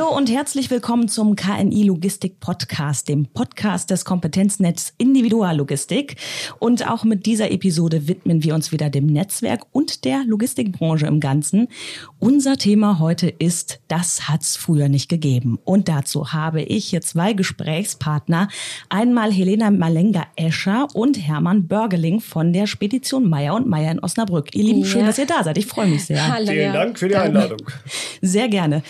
Hallo und herzlich willkommen zum KNI Logistik Podcast, dem Podcast des Kompetenznetz Individuallogistik. Und auch mit dieser Episode widmen wir uns wieder dem Netzwerk und der Logistikbranche im Ganzen. Unser Thema heute ist, das hat's früher nicht gegeben. Und dazu habe ich hier zwei Gesprächspartner. Einmal Helena Malenga-Escher und Hermann Börgeling von der Spedition Meier und Meier in Osnabrück. Ihr Lieben, schön, dass ihr da seid. Ich freue mich sehr. Hallo, Vielen Dank für die Einladung. Sehr gerne.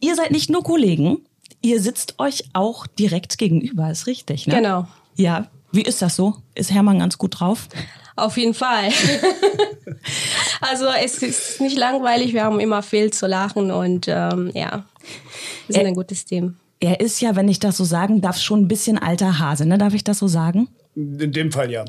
Ihr seid nicht nur Kollegen, ihr sitzt euch auch direkt gegenüber, ist richtig, ne? Genau. Ja, wie ist das so? Ist Hermann ganz gut drauf? Auf jeden Fall. also es ist nicht langweilig, wir haben immer viel zu lachen und ähm, ja, wir sind er, ein gutes Team. Er ist ja, wenn ich das so sagen darf, schon ein bisschen alter Hase, ne? Darf ich das so sagen? In dem Fall ja.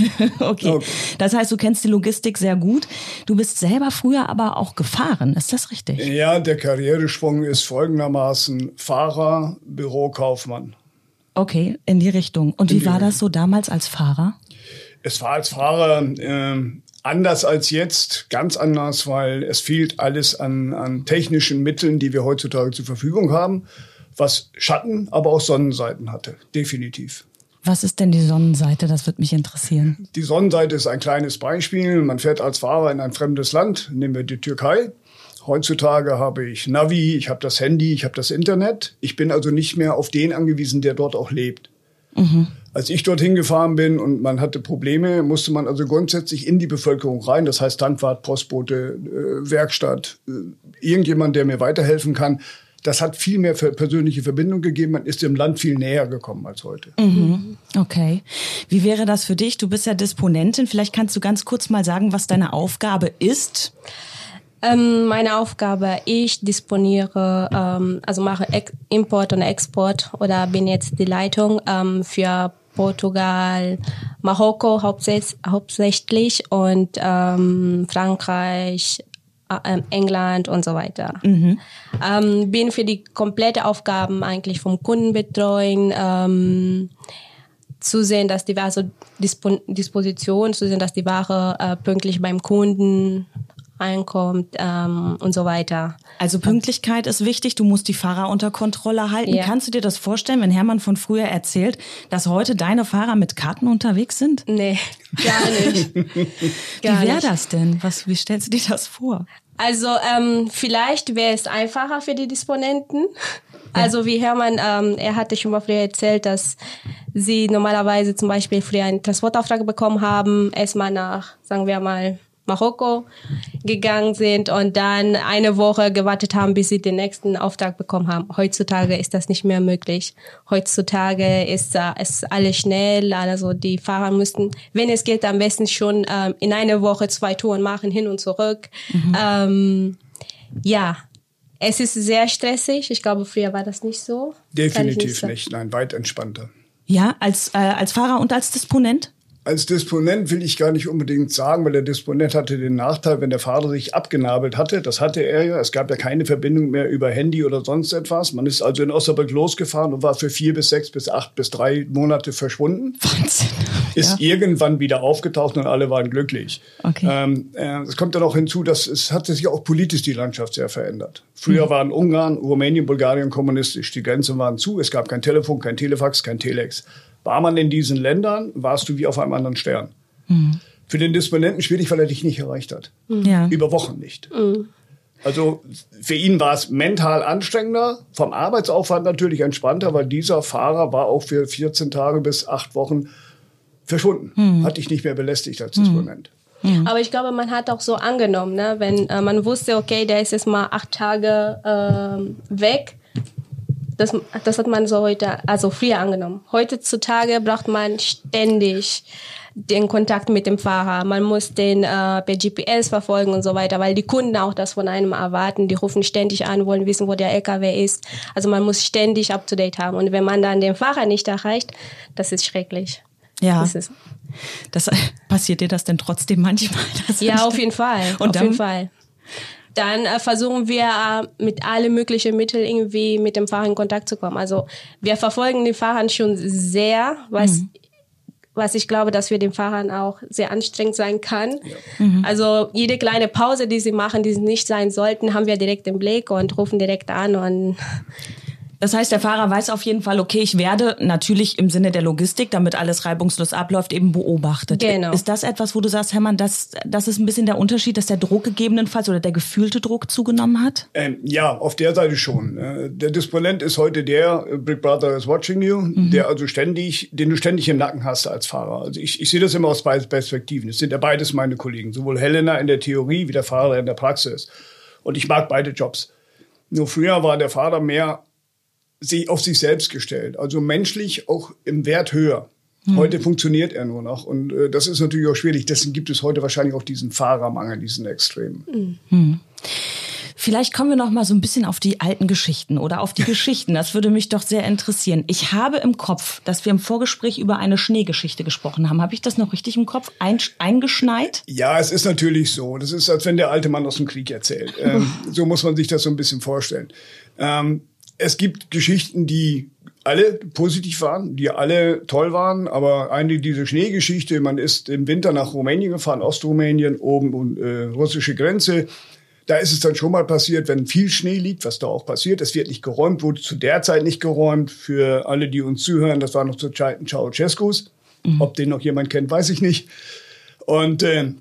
okay. okay. Das heißt, du kennst die Logistik sehr gut. Du bist selber früher aber auch gefahren. Ist das richtig? Ja, der Karriereschwung ist folgendermaßen Fahrer, Bürokaufmann. Okay, in die Richtung. Und in wie war das so damals als Fahrer? Es war als Fahrer äh, anders als jetzt, ganz anders, weil es fehlt alles an, an technischen Mitteln, die wir heutzutage zur Verfügung haben, was Schatten, aber auch Sonnenseiten hatte, definitiv. Was ist denn die Sonnenseite? Das wird mich interessieren. Die Sonnenseite ist ein kleines Beispiel. Man fährt als Fahrer in ein fremdes Land, nehmen wir die Türkei. Heutzutage habe ich Navi, ich habe das Handy, ich habe das Internet. Ich bin also nicht mehr auf den angewiesen, der dort auch lebt. Mhm. Als ich dorthin gefahren bin und man hatte Probleme, musste man also grundsätzlich in die Bevölkerung rein. Das heißt Tankwart, Postbote, äh, Werkstatt, äh, irgendjemand, der mir weiterhelfen kann das hat viel mehr persönliche Verbindung gegeben. Man ist dem Land viel näher gekommen als heute. Mhm. Okay. Wie wäre das für dich? Du bist ja Disponentin. Vielleicht kannst du ganz kurz mal sagen, was deine Aufgabe ist. Ähm, meine Aufgabe, ich disponiere, ähm, also mache Ex Import und Export oder bin jetzt die Leitung ähm, für Portugal, Marokko hauptsächlich und ähm, Frankreich, England und so weiter. Mhm. Ähm, bin für die komplette Aufgaben eigentlich vom Kunden betreuen, ähm, sehen, dass die Ware, Dispon Disposition, sehen, dass die Ware äh, pünktlich beim Kunden reinkommt ähm, und so weiter. Also Pünktlichkeit ist wichtig, du musst die Fahrer unter Kontrolle halten. Ja. Kannst du dir das vorstellen, wenn Hermann von früher erzählt, dass heute deine Fahrer mit Karten unterwegs sind? Nee, gar nicht. gar wie wäre das denn? Was, wie stellst du dir das vor? Also ähm, vielleicht wäre es einfacher für die Disponenten. Also wie Hermann, ähm, er hatte schon mal früher erzählt, dass sie normalerweise zum Beispiel früher einen Transportauftrag bekommen haben, erstmal nach, sagen wir mal, Marokko gegangen sind und dann eine Woche gewartet haben, bis sie den nächsten Auftrag bekommen haben. Heutzutage ist das nicht mehr möglich. Heutzutage ist äh, es alles schnell, also die Fahrer müssten, wenn es geht, am besten schon ähm, in einer Woche zwei Touren machen, hin und zurück. Mhm. Ähm, ja, es ist sehr stressig. Ich glaube, früher war das nicht so. Definitiv nicht, nicht, nein, weit entspannter. Ja, als, äh, als Fahrer und als Disponent? Als Disponent will ich gar nicht unbedingt sagen, weil der Disponent hatte den Nachteil, wenn der Vater sich abgenabelt hatte, das hatte er ja, es gab ja keine Verbindung mehr über Handy oder sonst etwas. Man ist also in Osnabrück losgefahren und war für vier bis sechs bis acht bis drei Monate verschwunden. Wahnsinn. Ist ja. irgendwann wieder aufgetaucht und alle waren glücklich. Okay. Ähm, äh, es kommt dann auch hinzu, dass es hat sich auch politisch die Landschaft sehr verändert. Früher mhm. waren Ungarn, Rumänien, Bulgarien kommunistisch. Die Grenzen waren zu. Es gab kein Telefon, kein Telefax, kein Telex. War man in diesen Ländern, warst du wie auf einem anderen Stern. Mhm. Für den Disponenten schwierig, weil er dich nicht erreicht hat. Mhm. Ja. Über Wochen nicht. Mhm. Also für ihn war es mental anstrengender, vom Arbeitsaufwand natürlich entspannter, weil dieser Fahrer war auch für 14 Tage bis acht Wochen verschwunden. Mhm. Hat dich nicht mehr belästigt als Disponent. Mhm. Aber ich glaube, man hat auch so angenommen, ne? wenn äh, man wusste, okay, der ist jetzt mal acht Tage äh, weg, das, das hat man so heute, also früher angenommen. Heutzutage braucht man ständig den Kontakt mit dem Fahrer. Man muss den äh, per GPS verfolgen und so weiter, weil die Kunden auch das von einem erwarten. Die rufen ständig an, wollen wissen, wo der LKW ist. Also man muss ständig up to date haben. Und wenn man dann den Fahrer nicht erreicht, das ist schrecklich. Ja. Das, ist, das passiert dir das denn trotzdem manchmal? ja, auf jeden Fall. Und auf dann, jeden Fall dann äh, versuchen wir äh, mit alle möglichen Mitteln irgendwie mit dem Fahrer in Kontakt zu kommen. Also wir verfolgen den Fahrern schon sehr, was mhm. was ich glaube, dass für den Fahrern auch sehr anstrengend sein kann. Ja. Mhm. Also jede kleine Pause, die sie machen, die sie nicht sein sollten, haben wir direkt im Blick und rufen direkt an und das heißt, der Fahrer weiß auf jeden Fall, okay, ich werde natürlich im Sinne der Logistik, damit alles reibungslos abläuft, eben beobachtet. Genau. Ist das etwas, wo du sagst, Hermann, das, das ist ein bisschen der Unterschied, dass der Druck gegebenenfalls oder der gefühlte Druck zugenommen hat? Ähm, ja, auf der Seite schon. Äh, der Disponent ist heute der, äh, Big Brother is watching you, mhm. der also ständig, den du ständig im Nacken hast als Fahrer. Also ich, ich sehe das immer aus beiden Perspektiven. Es sind ja beides meine Kollegen, sowohl Helena in der Theorie wie der Fahrer in der Praxis. Und ich mag beide Jobs. Nur früher war der Fahrer mehr sie auf sich selbst gestellt. Also menschlich auch im Wert höher. Hm. Heute funktioniert er nur noch. Und äh, das ist natürlich auch schwierig. Deswegen gibt es heute wahrscheinlich auch diesen Fahrermangel, diesen Extremen. Hm. hm. Vielleicht kommen wir noch mal so ein bisschen auf die alten Geschichten oder auf die Geschichten. Das würde mich doch sehr interessieren. Ich habe im Kopf, dass wir im Vorgespräch über eine Schneegeschichte gesprochen haben. Habe ich das noch richtig im Kopf ein, eingeschneit? Ja, es ist natürlich so. Das ist, als wenn der alte Mann aus dem Krieg erzählt. Ähm, so muss man sich das so ein bisschen vorstellen. Ähm, es gibt Geschichten, die alle positiv waren, die alle toll waren, aber eine diese Schneegeschichte, man ist im Winter nach Rumänien gefahren, Ostrumänien, oben und äh, russische Grenze. Da ist es dann schon mal passiert, wenn viel Schnee liegt, was da auch passiert. Es wird nicht geräumt, wurde zu der Zeit nicht geräumt. Für alle, die uns zuhören, das war noch zur Zeiten Ceausescus. Mhm. Ob den noch jemand kennt, weiß ich nicht. Und äh,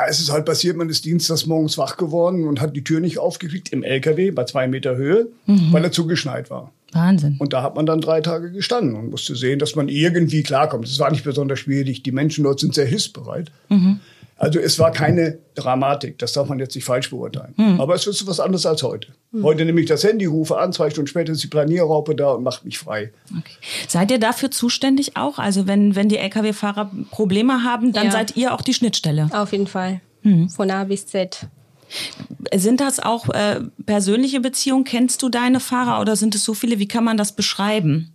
da ist es halt passiert, man ist dienstags morgens wach geworden und hat die Tür nicht aufgekriegt im LKW bei zwei Meter Höhe, mhm. weil er zugeschneit war. Wahnsinn. Und da hat man dann drei Tage gestanden und musste sehen, dass man irgendwie klarkommt. Es war nicht besonders schwierig. Die Menschen dort sind sehr hilfsbereit. Mhm. Also es war keine Dramatik, das darf man jetzt nicht falsch beurteilen. Hm. Aber es ist was anderes als heute. Hm. Heute nehme ich das Handy, rufe an, zwei Stunden später ist die Planierraupe da und macht mich frei. Okay. Seid ihr dafür zuständig auch? Also wenn, wenn die Lkw-Fahrer Probleme haben, dann ja. seid ihr auch die Schnittstelle? Auf jeden Fall. Hm. Von A bis Z. Sind das auch äh, persönliche Beziehungen? Kennst du deine Fahrer oder sind es so viele? Wie kann man das beschreiben?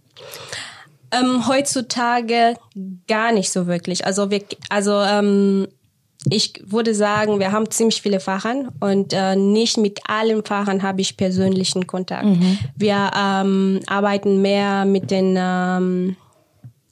Ähm, heutzutage gar nicht so wirklich. Also wir, also ähm, ich würde sagen, wir haben ziemlich viele Fahrer und äh, nicht mit allen Fahrern habe ich persönlichen Kontakt. Mhm. Wir ähm, arbeiten mehr mit den ähm,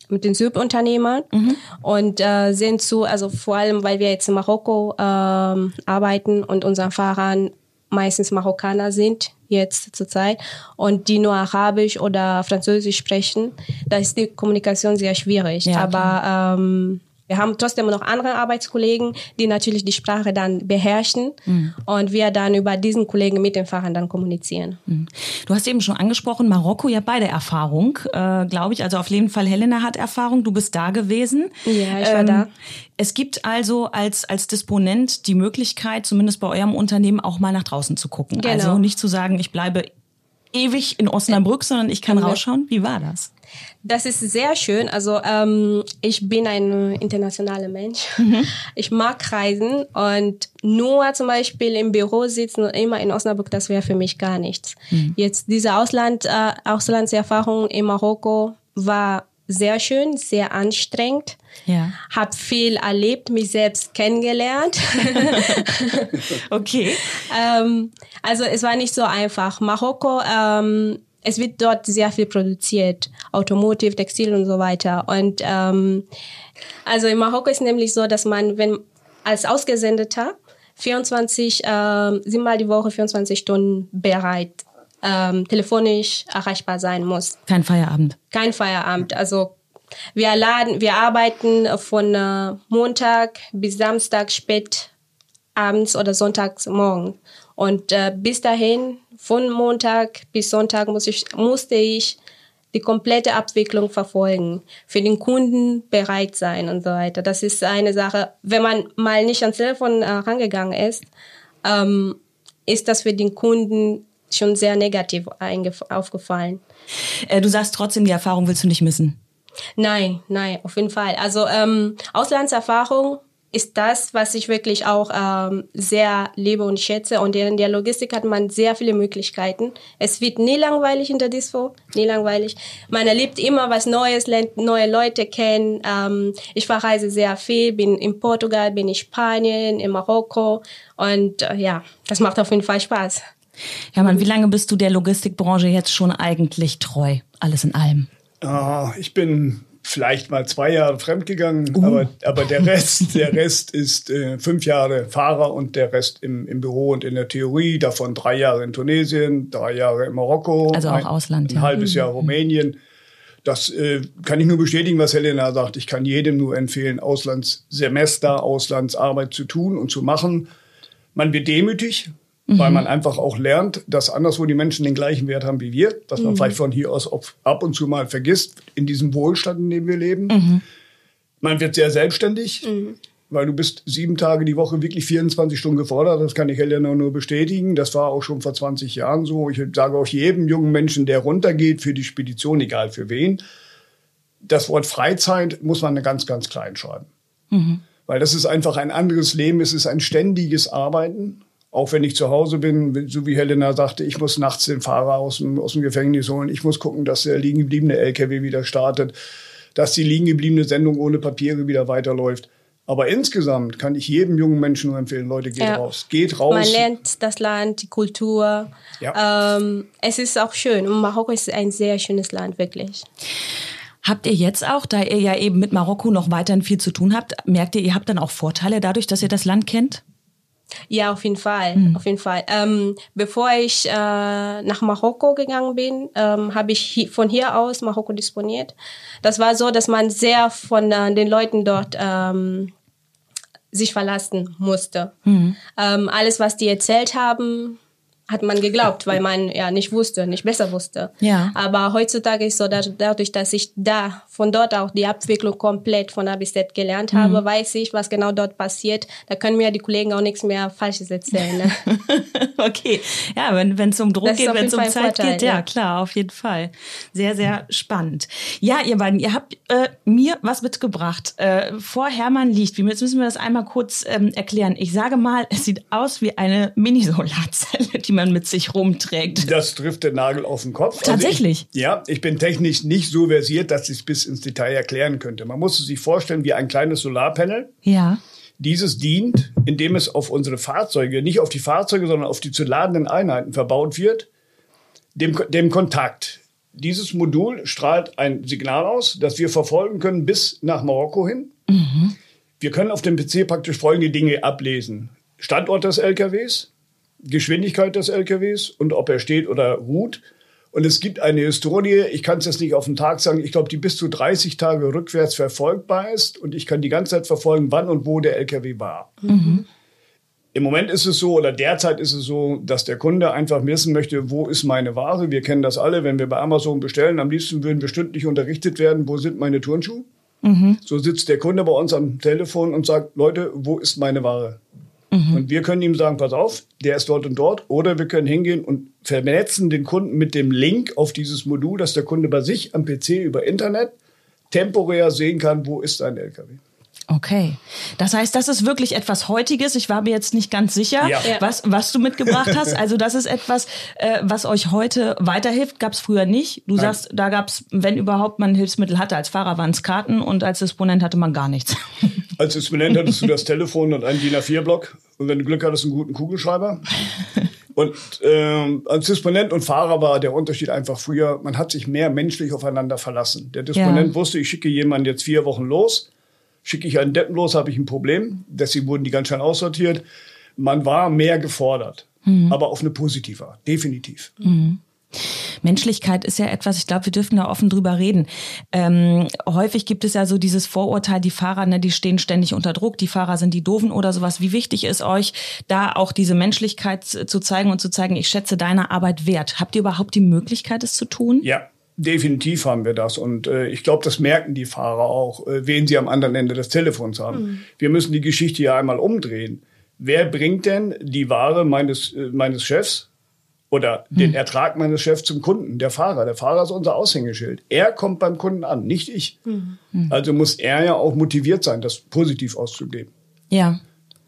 mit den Subunternehmern mhm. und äh, sehen zu, also vor allem, weil wir jetzt in Marokko ähm, arbeiten und unseren Fahrern meistens Marokkaner sind jetzt zurzeit und die nur Arabisch oder Französisch sprechen, da ist die Kommunikation sehr schwierig. Ja, Aber ähm, wir haben trotzdem noch andere Arbeitskollegen, die natürlich die Sprache dann beherrschen mhm. und wir dann über diesen Kollegen mit den Fahrern dann kommunizieren. Mhm. Du hast eben schon angesprochen, Marokko, ja beide Erfahrung, äh, glaube ich. Also auf jeden Fall Helena hat Erfahrung, du bist da gewesen. Ja, ich war ähm, da. Es gibt also als, als Disponent die Möglichkeit, zumindest bei eurem Unternehmen, auch mal nach draußen zu gucken. Genau. Also nicht zu sagen, ich bleibe ewig in Osnabrück, sondern ich kann rausschauen. Wie war das? Das ist sehr schön. Also ähm, ich bin ein internationaler Mensch. Mhm. Ich mag Reisen und nur zum Beispiel im Büro sitzen und immer in Osnabrück, das wäre für mich gar nichts. Mhm. Jetzt diese Ausland, äh, Auslandserfahrung in Marokko war sehr schön, sehr anstrengend. Ja. Hab viel erlebt, mich selbst kennengelernt. okay. ähm, also es war nicht so einfach. Marokko ähm, es wird dort sehr viel produziert, Automotive, Textil und so weiter. Und ähm, also in Marokko ist nämlich so, dass man, wenn als Ausgesendeter 24, äh, siebenmal die Woche 24 Stunden bereit ähm, telefonisch erreichbar sein muss. Kein Feierabend. Kein Feierabend. Also wir laden, wir arbeiten von äh, Montag bis Samstag spät abends oder sonntags morgen. Und äh, bis dahin von Montag bis Sonntag muss ich, musste ich die komplette Abwicklung verfolgen, für den Kunden bereit sein und so weiter. Das ist eine Sache, wenn man mal nicht ans Telefon äh, rangegangen ist, ähm, ist das für den Kunden schon sehr negativ aufgefallen. Äh, du sagst trotzdem, die Erfahrung willst du nicht missen. Nein, nein, auf jeden Fall. Also ähm, Auslandserfahrung ist das, was ich wirklich auch ähm, sehr liebe und schätze. Und in der Logistik hat man sehr viele Möglichkeiten. Es wird nie langweilig in der Dispo, nie langweilig. Man erlebt immer was Neues, lernt neue Leute kennen. Ähm, ich verreise sehr viel, bin in Portugal, bin in Spanien, in Marokko. Und äh, ja, das macht auf jeden Fall Spaß. Hermann, wie lange bist du der Logistikbranche jetzt schon eigentlich treu? Alles in allem. Uh, ich bin vielleicht mal zwei Jahre fremdgegangen, uh. aber, aber der Rest, der Rest ist äh, fünf Jahre Fahrer und der Rest im, im Büro und in der Theorie, davon drei Jahre in Tunesien, drei Jahre in Marokko. Also auch ein, Ausland. Ein ja. halbes mhm. Jahr Rumänien. Das äh, kann ich nur bestätigen, was Helena sagt. Ich kann jedem nur empfehlen, Auslandssemester, Auslandsarbeit zu tun und zu machen. Man wird demütig, mhm. weil man einfach auch lernt, dass anderswo die Menschen den gleichen Wert haben wie wir, dass man mhm. vielleicht von hier aus ab und zu mal vergisst, in diesem Wohlstand, in dem wir leben. Mhm. Man wird sehr selbstständig. Mhm weil du bist sieben Tage die Woche wirklich 24 Stunden gefordert. Das kann ich Helena nur bestätigen. Das war auch schon vor 20 Jahren so. Ich sage auch jedem jungen Menschen, der runtergeht für die Spedition, egal für wen, das Wort Freizeit muss man ganz, ganz klein schreiben. Mhm. Weil das ist einfach ein anderes Leben. Es ist ein ständiges Arbeiten. Auch wenn ich zu Hause bin, so wie Helena sagte, ich muss nachts den Fahrer aus dem, aus dem Gefängnis holen. Ich muss gucken, dass der liegen gebliebene LKW wieder startet, dass die liegen gebliebene Sendung ohne Papiere wieder weiterläuft. Aber insgesamt kann ich jedem jungen Menschen nur empfehlen, Leute, geht ja. raus. Geht raus. Man lernt das Land, die Kultur. Ja. Ähm, es ist auch schön. Und Marokko ist ein sehr schönes Land, wirklich. Habt ihr jetzt auch, da ihr ja eben mit Marokko noch weiterhin viel zu tun habt, merkt ihr, ihr habt dann auch Vorteile dadurch, dass ihr das Land kennt? Ja, auf jeden Fall, mhm. auf jeden Fall. Ähm, bevor ich äh, nach Marokko gegangen bin, ähm, habe ich hi von hier aus Marokko disponiert. Das war so, dass man sehr von äh, den Leuten dort ähm, sich verlassen musste. Mhm. Alles, was die erzählt haben, hat man geglaubt, weil man ja nicht wusste, nicht besser wusste. Ja. Aber heutzutage ist so, dass dadurch, dass ich da von dort auch die Abwicklung komplett von A bis Z gelernt mhm. habe, weiß ich, was genau dort passiert. Da können mir die Kollegen auch nichts mehr Falsches erzählen. Ne? okay, ja, wenn es um Druck geht, wenn es um Zeit Vorteil, geht, ja, ja, klar, auf jeden Fall. Sehr, sehr spannend. Ja, ihr beiden, ihr habt äh, mir was mitgebracht. Äh, vor Hermann liegt, jetzt müssen wir das einmal kurz ähm, erklären. Ich sage mal, es sieht aus wie eine Mini-Solarzelle, die man mit sich rumträgt. Das trifft den Nagel auf den Kopf. Tatsächlich? Also ich, ja, ich bin technisch nicht so versiert, dass ich es bis ins Detail erklären könnte. Man muss es sich vorstellen wie ein kleines Solarpanel. Ja. Dieses dient, indem es auf unsere Fahrzeuge, nicht auf die Fahrzeuge, sondern auf die zu ladenden Einheiten verbaut wird, dem, dem Kontakt. Dieses Modul strahlt ein Signal aus, das wir verfolgen können bis nach Marokko hin. Mhm. Wir können auf dem PC praktisch folgende Dinge ablesen. Standort des LKWs, Geschwindigkeit des LKWs und ob er steht oder ruht. Und es gibt eine Historie, ich kann es jetzt nicht auf den Tag sagen, ich glaube, die bis zu 30 Tage rückwärts verfolgbar ist und ich kann die ganze Zeit verfolgen, wann und wo der LKW war. Mhm. Im Moment ist es so oder derzeit ist es so, dass der Kunde einfach wissen möchte, wo ist meine Ware. Wir kennen das alle, wenn wir bei Amazon bestellen, am liebsten würden wir stündlich unterrichtet werden, wo sind meine Turnschuhe. Mhm. So sitzt der Kunde bei uns am Telefon und sagt, Leute, wo ist meine Ware? Mhm. Und wir können ihm sagen, pass auf, der ist dort und dort. Oder wir können hingehen und vernetzen den Kunden mit dem Link auf dieses Modul, dass der Kunde bei sich am PC über Internet temporär sehen kann, wo ist ein LKW. Okay. Das heißt, das ist wirklich etwas Heutiges. Ich war mir jetzt nicht ganz sicher, ja. was, was du mitgebracht hast. Also das ist etwas, äh, was euch heute weiterhilft. Gab es früher nicht. Du Nein. sagst, da gab es, wenn überhaupt man Hilfsmittel hatte. Als Fahrer waren es Karten und als Disponent hatte man gar nichts. Als Disponent hattest du das Telefon und einen DIN A4-Block. Und wenn du Glück hattest, einen guten Kugelschreiber. Und ähm, als Disponent und Fahrer war der Unterschied einfach früher, man hat sich mehr menschlich aufeinander verlassen. Der Disponent ja. wusste, ich schicke jemanden jetzt vier Wochen los Schicke ich einen Deppen los, habe ich ein Problem. Deswegen wurden die ganz schnell aussortiert. Man war mehr gefordert, mhm. aber auf eine positive Art, definitiv. Mhm. Menschlichkeit ist ja etwas, ich glaube, wir dürfen da offen drüber reden. Ähm, häufig gibt es ja so dieses Vorurteil, die Fahrer, ne, die stehen ständig unter Druck, die Fahrer sind die Doofen oder sowas. Wie wichtig ist euch, da auch diese Menschlichkeit zu zeigen und zu zeigen, ich schätze deine Arbeit wert? Habt ihr überhaupt die Möglichkeit, es zu tun? Ja, Definitiv haben wir das. Und äh, ich glaube, das merken die Fahrer auch, äh, wen sie am anderen Ende des Telefons haben. Mhm. Wir müssen die Geschichte ja einmal umdrehen. Wer bringt denn die Ware meines, äh, meines Chefs oder mhm. den Ertrag meines Chefs zum Kunden? Der Fahrer. Der Fahrer ist unser Aushängeschild. Er kommt beim Kunden an, nicht ich. Mhm. Also muss er ja auch motiviert sein, das positiv auszugeben. Ja.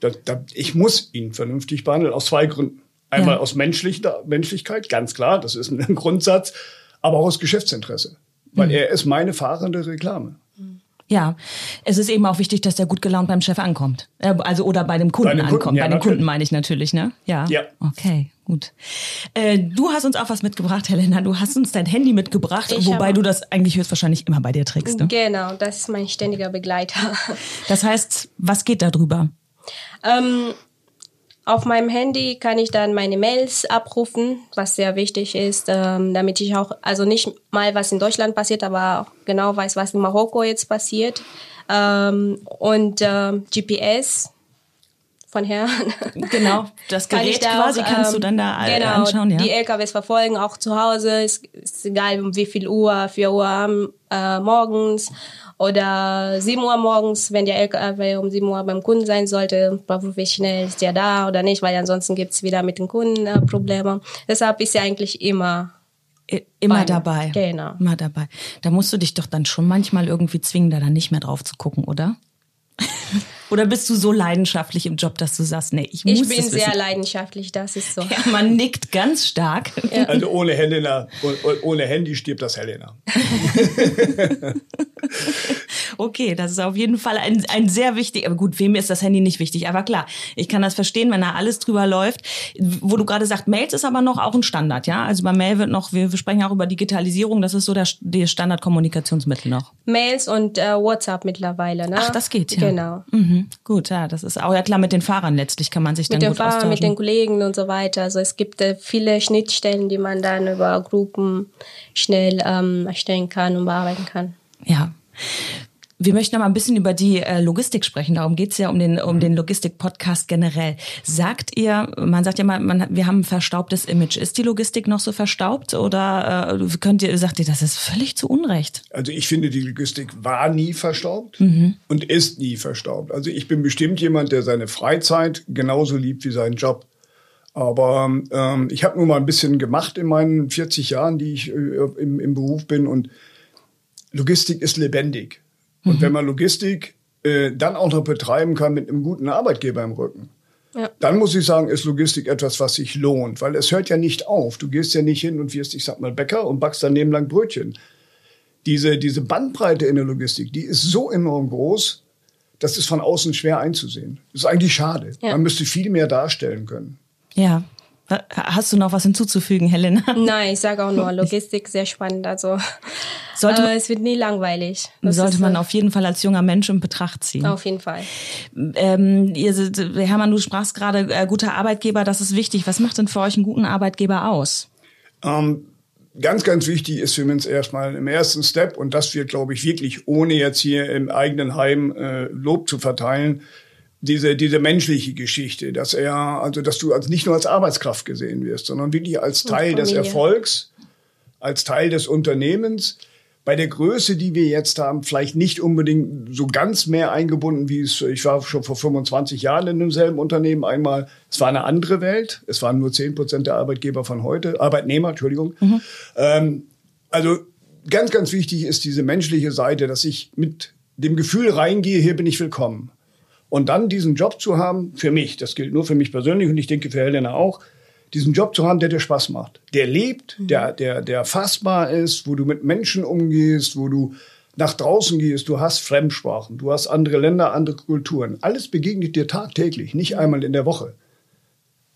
Da, da, ich muss ihn vernünftig behandeln, aus zwei Gründen. Einmal ja. aus Menschlichkeit, ganz klar, das ist ein Grundsatz aber auch aus Geschäftsinteresse. Weil mhm. er ist meine fahrende Reklame. Ja, es ist eben auch wichtig, dass der gut gelaunt beim Chef ankommt. Äh, also oder bei dem Kunden bei ankommt. Kunden, ja, bei den Kunden meine ich natürlich, ne? Ja. Ja. Okay, gut. Äh, du hast uns auch was mitgebracht, Helena. Du hast uns dein Handy mitgebracht, Ich wobei du das eigentlich höchstwahrscheinlich immer bei dir trägst. Ne? Genau, das ist mein ständiger Begleiter. Das heißt, was geht da drüber? Ähm, auf meinem Handy kann ich dann meine Mails abrufen, was sehr wichtig ist, ähm, damit ich auch, also nicht mal was in Deutschland passiert, aber auch genau weiß, was in Marokko jetzt passiert. Ähm, und ähm, GPS von Herrn. Genau, das Gerät quasi auch, kannst du ähm, dann da genau, anschauen, ja? Die LKWs verfolgen, auch zu Hause, ist, ist egal um wie viel Uhr, 4 Uhr äh, morgens oder 7 Uhr morgens, wenn der LKW um 7 Uhr beim Kunden sein sollte, ich schnell, ist der da oder nicht, weil ansonsten gibt's wieder mit den Kunden äh, Probleme. Deshalb ist er eigentlich immer Immer dabei. Genau. Immer dabei. Da musst du dich doch dann schon manchmal irgendwie zwingen, da dann nicht mehr drauf zu gucken, oder? Oder bist du so leidenschaftlich im Job, dass du sagst, nee, ich muss Ich bin das sehr wissen. leidenschaftlich, das ist so. Ja, man nickt ganz stark. Also ohne Helena, oh- oh- ohne Handy stirbt das Helena. Okay, das ist auf jeden Fall ein, ein sehr wichtig, aber gut, wem ist das Handy nicht wichtig? Aber klar, ich kann das verstehen, wenn da alles drüber läuft. Wo du gerade sagst, Mails ist aber noch auch ein Standard, ja? Also bei Mail wird noch, wir, sprechen auch über Digitalisierung, das ist so der, der Standardkommunikationsmittel noch. Mails und äh, WhatsApp mittlerweile, ne? Ach, das geht, ja. Genau. Mhm, gut, ja, das ist auch, ja klar, mit den Fahrern letztlich kann man sich dann mit den gut Fahrern, mit den austauschen. Kollegen und so weiter. Also es gibt äh, viele Schnittstellen, die man dann über Gruppen schnell ähm, erstellen kann und bearbeiten kann. Ja. Wir möchten noch mal ein bisschen über die äh, Logistik sprechen. Darum geht's ja um den, um den Logistik-Podcast generell. Sagt ihr, man sagt ja mal, man, wir haben ein verstaubtes Image. Ist die Logistik noch so verstaubt oder äh, könnt ihr, sagt ihr, das ist völlig zu Unrecht? Also ich finde, die Logistik war nie verstaubt und ist nie verstaubt. Also ich bin bestimmt jemand, der seine Freizeit genauso liebt wie seinen Job. Aber ähm, ich habe nur mal ein bisschen gemacht in meinen 40 Jahren, die ich äh, im, im Beruf bin. Und Logistik ist lebendig. Und wenn man Logistik äh, dann auch noch betreiben kann mit einem guten Arbeitgeber im Rücken, Ja. dann muss ich sagen, ist Logistik etwas, was sich lohnt, weil es hört ja nicht auf. Du gehst ja nicht hin und wirst, ich sag mal, Bäcker und backst daneben lang Brötchen. Diese, diese Bandbreite in der Logistik, die ist so enorm groß, das ist von außen schwer einzusehen. Das ist eigentlich schade. Ja. Man müsste viel mehr darstellen können. Ja. Hast du noch was hinzuzufügen, Helena? Nein, ich sage auch nur, Logistik sehr spannend. Also Sollte man- äh, es wird nie langweilig. Das Sollte man auf jeden Fall als junger Mensch in Betracht ziehen. auf jeden Fall. Ähm, ihr, Hermann, du sprachst gerade, äh, guter Arbeitgeber, das ist wichtig. Was macht denn für euch einen guten Arbeitgeber aus? Ähm, ganz, ganz wichtig ist für uns erstmal im ersten Step, und das wird, glaube ich, wirklich, ohne jetzt hier im eigenen Heim äh, Lob zu verteilen, diese, diese menschliche Geschichte, dass er, also dass du als nicht nur als Arbeitskraft gesehen wirst, sondern wirklich als Teil des. Erfolgs, als Teil des Unternehmens. Bei der Größe, die wir jetzt haben, vielleicht nicht unbedingt so ganz mehr eingebunden, wie es, ich war schon vor 25 Jahren in demselben Unternehmen einmal. Es war eine andere Welt. Es waren nur 10 Prozent der Arbeitgeber von heute, Arbeitnehmer, Entschuldigung. Ähm, also ganz, ganz wichtig ist diese menschliche Seite, dass ich mit dem Gefühl reingehe, hier bin ich willkommen. Und dann diesen Job zu haben, für mich, das gilt nur für mich persönlich und ich denke für Helena auch, diesen Job zu haben, der dir Spaß macht. Der lebt, der, der, der fassbar ist, wo du mit Menschen umgehst, wo du nach draußen gehst, du hast Fremdsprachen, du hast andere Länder, andere Kulturen. Alles begegnet dir tagtäglich, nicht einmal in der Woche.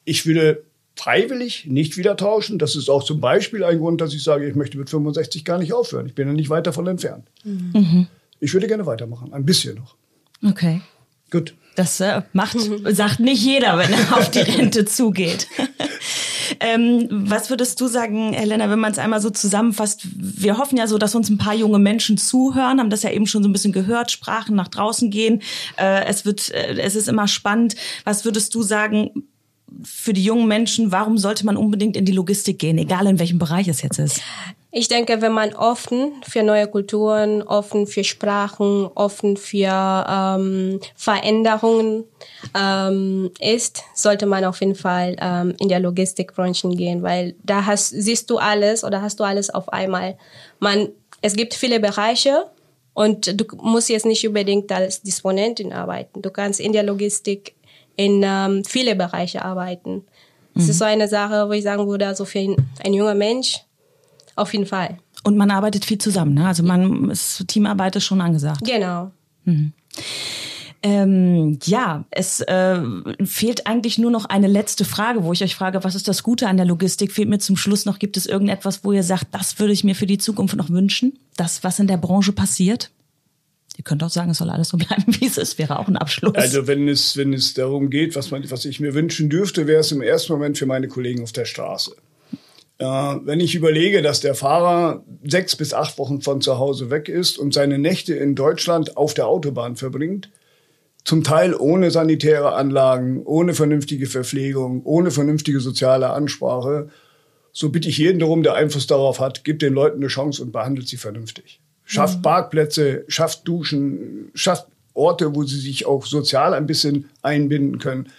Ich würde freiwillig nicht wieder tauschen. Das ist auch zum Beispiel ein Grund, dass ich sage, ich möchte mit 65 gar nicht aufhören. Ich bin ja nicht weit davon entfernt. Ich würde gerne weitermachen, ein bisschen noch. Okay. Gut. Das äh, macht, sagt nicht jeder, wenn er auf die Rente zugeht. ähm, was würdest du sagen, Helena, wenn man es einmal so zusammenfasst? Wir hoffen ja so, dass uns ein paar junge Menschen zuhören, haben das ja eben schon so ein bisschen gehört, Sprachen nach draußen gehen. Äh, es wird, äh, es ist immer spannend. Was würdest du sagen für die jungen Menschen? Warum sollte man unbedingt in die Logistik gehen, egal in welchem Bereich es jetzt ist? Ich denke, wenn man offen für neue Kulturen, offen für Sprachen, offen für ähm, Veränderungen ähm, ist, sollte man auf jeden Fall ähm, in der Logistikbranche gehen, weil da hast, siehst du alles oder hast du alles auf einmal. Man, es gibt viele Bereiche und du musst jetzt nicht unbedingt als Disponentin arbeiten. Du kannst in der Logistik in ähm, viele Bereiche arbeiten. Das ist so eine Sache, wo ich sagen würde, also für ein, ein junger Mensch, auf jeden Fall. Und man arbeitet viel zusammen, ne? Also man ist, Teamarbeit ist schon angesagt. Genau. Ähm, ja, es äh, fehlt eigentlich nur noch eine letzte Frage, wo ich euch frage, was ist das Gute an der Logistik? Fehlt mir zum Schluss noch, gibt es irgendetwas, wo ihr sagt, das würde ich mir für die Zukunft noch wünschen? Das, was in der Branche passiert? Ihr könnt auch sagen, es soll alles so bleiben, wie es ist, wäre auch ein Abschluss. Also wenn es, wenn es darum geht, was, man, was ich mir wünschen dürfte, wäre es im ersten Moment für meine Kollegen auf der Straße. Äh, wenn ich überlege, dass der Fahrer sechs bis acht Wochen von zu Hause weg ist und seine Nächte in Deutschland auf der Autobahn verbringt, zum Teil ohne sanitäre Anlagen, ohne vernünftige Verpflegung, ohne vernünftige soziale Ansprache, so bitte ich jeden darum, der Einfluss darauf hat, gibt den Leuten eine Chance und behandelt sie vernünftig. Schafft mhm. Parkplätze, schafft Duschen, schafft Orte, wo sie sich auch sozial ein bisschen einbinden können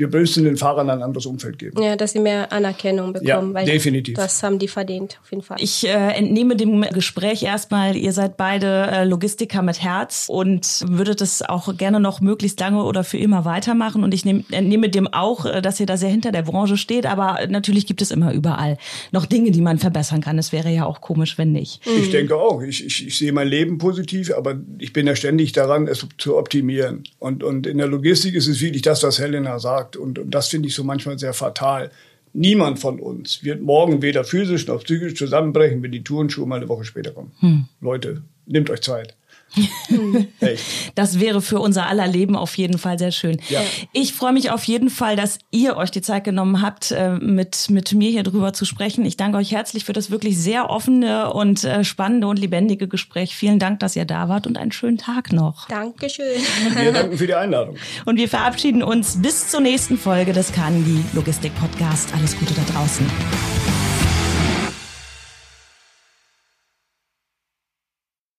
wir müssen den Fahrern ein anderes Umfeld geben. Ja, dass sie mehr Anerkennung bekommen. Ja, definitiv. Das haben die verdient, auf jeden Fall. Ich äh, entnehme dem Gespräch erstmal, ihr seid beide äh, Logistiker mit Herz und würdet es auch gerne noch möglichst lange oder für immer weitermachen. Und ich nehm, entnehme dem auch, äh, dass ihr da sehr hinter der Branche steht. Aber natürlich gibt es immer überall noch Dinge, die man verbessern kann. Es wäre ja auch komisch, wenn nicht. Ich mhm. denke auch. Ich, ich, ich sehe mein Leben positiv, aber ich bin ja ständig daran, es zu optimieren. Und, und in der Logistik ist es wirklich das, was Helena sagt sagt. Und, und das finde ich so manchmal sehr fatal. Niemand von uns wird morgen weder physisch noch psychisch zusammenbrechen, wenn die Tourenschuhe mal eine Woche später kommen. Hm. Leute, nehmt euch Zeit. Das wäre für unser aller Leben auf jeden Fall sehr schön. Ja. Ich freue mich auf jeden Fall, dass ihr euch die Zeit genommen habt, äh, mit, mit mir hier drüber zu sprechen. Ich danke euch herzlich für das wirklich sehr offene und äh, spannende und lebendige Gespräch. Vielen Dank, dass ihr da wart und einen schönen Tag noch. Dankeschön. Wir danken für die Einladung. Und wir verabschieden uns bis zur nächsten Folge des Kandi Logistik Podcast. Alles Gute da draußen.